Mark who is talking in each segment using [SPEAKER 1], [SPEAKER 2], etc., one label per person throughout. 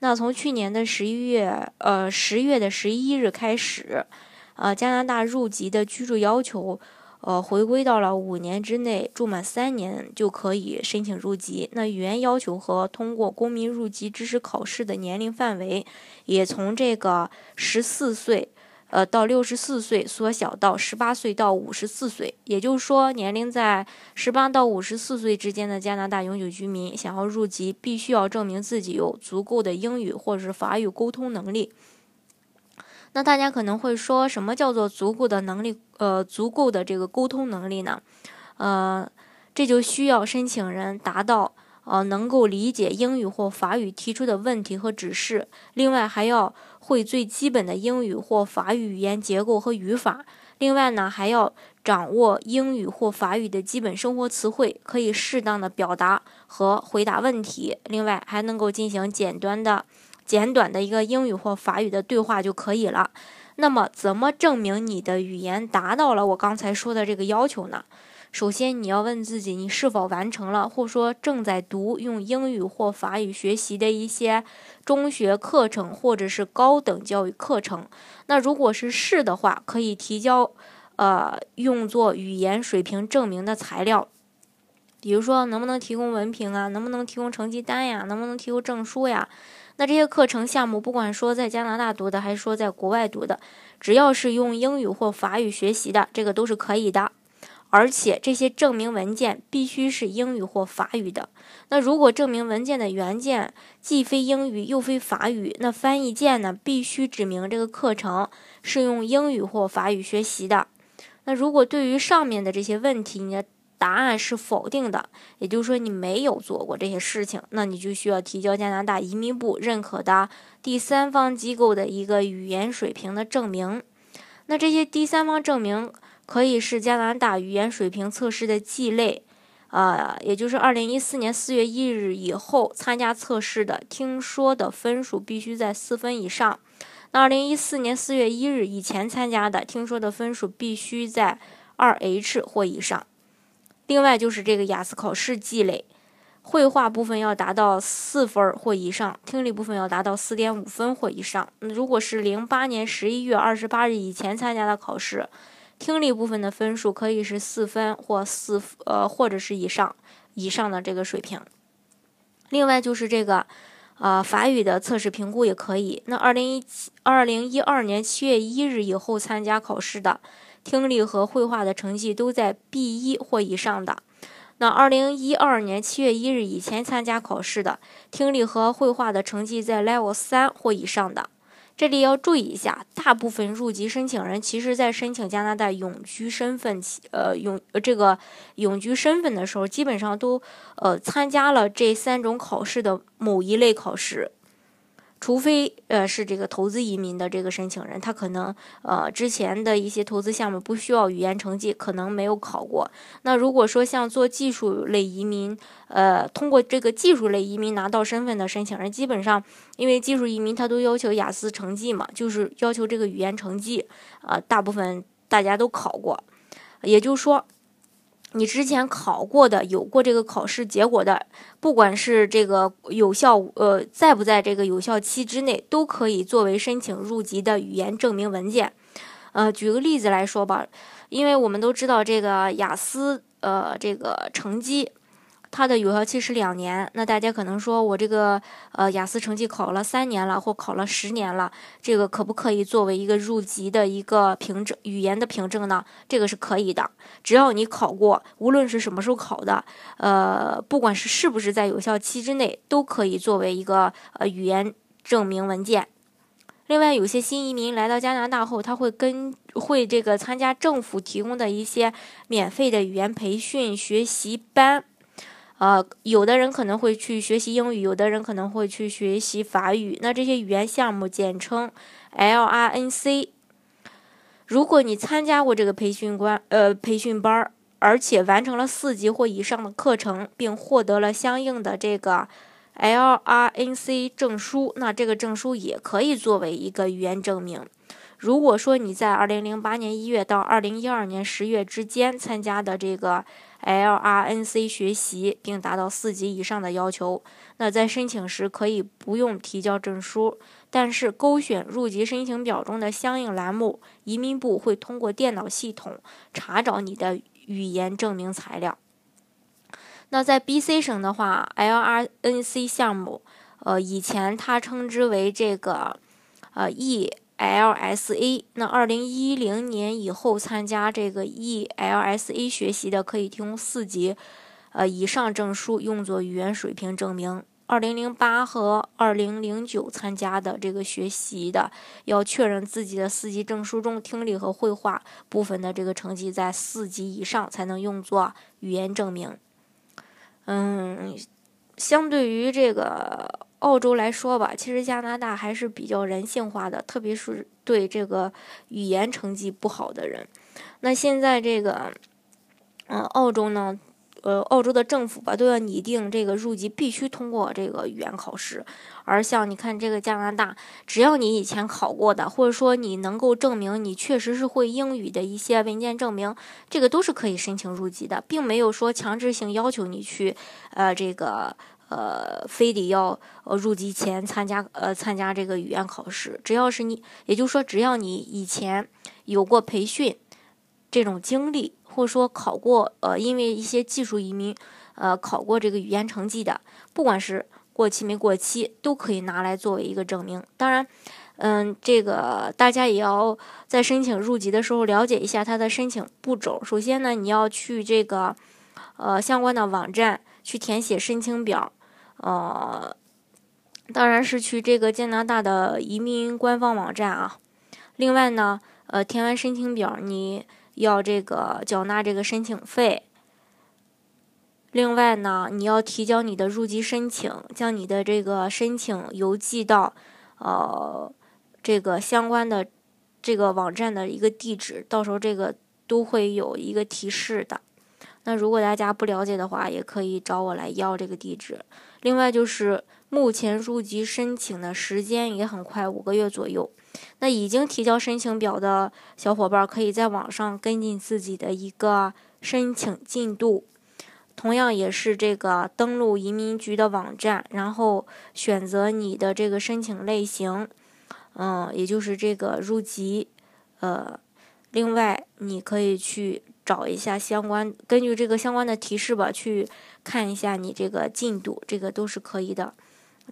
[SPEAKER 1] 那从去年的十一月，呃，十月的十一日开始，呃，加拿大入籍的居住要求，呃，回归到了五年之内住满三年就可以申请入籍。那语言要求和通过公民入籍知识考试的年龄范围，也从这个十四岁。呃，到六十四岁缩小到十八岁到五十四岁，也就是说，年龄在十八到五十四岁之间的加拿大永久居民想要入籍，必须要证明自己有足够的英语或者是法语沟通能力。那大家可能会说，什么叫做足够的能力？呃，足够的这个沟通能力呢？呃，这就需要申请人达到呃能够理解英语或法语提出的问题和指示，另外还要。会最基本的英语或法语语言结构和语法，另外呢还要掌握英语或法语的基本生活词汇，可以适当的表达和回答问题。另外还能够进行简短的、简短的一个英语或法语的对话就可以了。那么怎么证明你的语言达到了我刚才说的这个要求呢？首先，你要问自己，你是否完成了，或说正在读用英语或法语学习的一些中学课程，或者是高等教育课程。那如果是是的话，可以提交，呃，用作语言水平证明的材料，比如说能不能提供文凭啊，能不能提供成绩单呀，能不能提供证书呀？那这些课程项目，不管说在加拿大读的，还是说在国外读的，只要是用英语或法语学习的，这个都是可以的。而且这些证明文件必须是英语或法语的。那如果证明文件的原件既非英语又非法语，那翻译件呢必须指明这个课程是用英语或法语学习的。那如果对于上面的这些问题，你的答案是否定的，也就是说你没有做过这些事情，那你就需要提交加拿大移民部认可的第三方机构的一个语言水平的证明。那这些第三方证明。可以是加拿大语言水平测试的计类，啊，也就是二零一四年四月一日以后参加测试的，听说的分数必须在四分以上。那二零一四年四月一日以前参加的，听说的分数必须在二 H 或以上。另外就是这个雅思考试计类，绘画部分要达到四分或以上，听力部分要达到四点五分或以上。如果是零八年十一月二十八日以前参加的考试。听力部分的分数可以是四分或四呃，或者是以上以上的这个水平。另外就是这个，呃，法语的测试评估也可以。那二零一七二零一二年七月一日以后参加考试的，听力和绘画的成绩都在 B 一或以上的。那二零一二年七月一日以前参加考试的，听力和绘画的成绩在 Level 三或以上的。这里要注意一下，大部分入籍申请人其实在申请加拿大永居身份，呃，永呃这个永居身份的时候，基本上都呃参加了这三种考试的某一类考试。除非呃是这个投资移民的这个申请人，他可能呃之前的一些投资项目不需要语言成绩，可能没有考过。那如果说像做技术类移民，呃通过这个技术类移民拿到身份的申请人，基本上因为技术移民他都要求雅思成绩嘛，就是要求这个语言成绩，啊大部分大家都考过，也就是说。你之前考过的、有过这个考试结果的，不管是这个有效，呃，在不在这个有效期之内，都可以作为申请入籍的语言证明文件。呃，举个例子来说吧，因为我们都知道这个雅思，呃，这个成绩。它的有效期是两年，那大家可能说，我这个呃雅思成绩考了三年了，或考了十年了，这个可不可以作为一个入籍的一个凭证，语言的凭证呢？这个是可以的，只要你考过，无论是什么时候考的，呃，不管是是不是在有效期之内，都可以作为一个呃语言证明文件。另外，有些新移民来到加拿大后，他会跟会这个参加政府提供的一些免费的语言培训学习班。呃，有的人可能会去学习英语，有的人可能会去学习法语。那这些语言项目简称 LRNC。如果你参加过这个培训官呃培训班，而且完成了四级或以上的课程，并获得了相应的这个 LRNC 证书，那这个证书也可以作为一个语言证明。如果说你在2008年1月到2012年10月之间参加的这个 LRNC 学习，并达到四级以上的要求，那在申请时可以不用提交证书，但是勾选入籍申请表中的相应栏目，移民部会通过电脑系统查找你的语言证明材料。那在 BC 省的话，LRNC 项目，呃，以前它称之为这个，呃，E。LSA，那二零一零年以后参加这个 ELSA 学习的，可以提供四级，呃以上证书用作语言水平证明。二零零八和二零零九参加的这个学习的，要确认自己的四级证书中听力和绘画部分的这个成绩在四级以上，才能用作语言证明。嗯，相对于这个。澳洲来说吧，其实加拿大还是比较人性化的，特别是对这个语言成绩不好的人。那现在这个，嗯，澳洲呢，呃，澳洲的政府吧都要拟定这个入籍必须通过这个语言考试。而像你看这个加拿大，只要你以前考过的，或者说你能够证明你确实是会英语的一些文件证明，这个都是可以申请入籍的，并没有说强制性要求你去，呃，这个。呃，非得要呃入籍前参加呃参加这个语言考试，只要是你，也就是说，只要你以前有过培训这种经历，或者说考过呃，因为一些技术移民呃考过这个语言成绩的，不管是过期没过期，都可以拿来作为一个证明。当然，嗯，这个大家也要在申请入籍的时候了解一下它的申请步骤。首先呢，你要去这个呃相关的网站去填写申请表。呃，当然是去这个加拿大的移民官方网站啊。另外呢，呃，填完申请表，你要这个缴纳这个申请费。另外呢，你要提交你的入籍申请，将你的这个申请邮寄到呃这个相关的这个网站的一个地址，到时候这个都会有一个提示的。那如果大家不了解的话，也可以找我来要这个地址。另外就是目前入籍申请的时间也很快，五个月左右。那已经提交申请表的小伙伴，可以在网上跟进自己的一个申请进度。同样也是这个登录移民局的网站，然后选择你的这个申请类型，嗯，也就是这个入籍。呃，另外你可以去。找一下相关，根据这个相关的提示吧，去看一下你这个进度，这个都是可以的。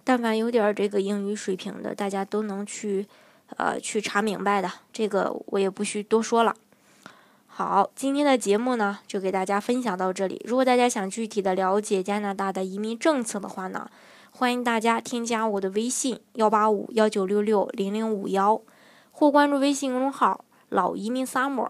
[SPEAKER 1] 但凡有点这个英语水平的，大家都能去，呃，去查明白的。这个我也不需多说了。好，今天的节目呢，就给大家分享到这里。如果大家想具体的了解加拿大的移民政策的话呢，欢迎大家添加我的微信幺八五幺九六六零零五幺，或关注微信公众号“老移民 summer”。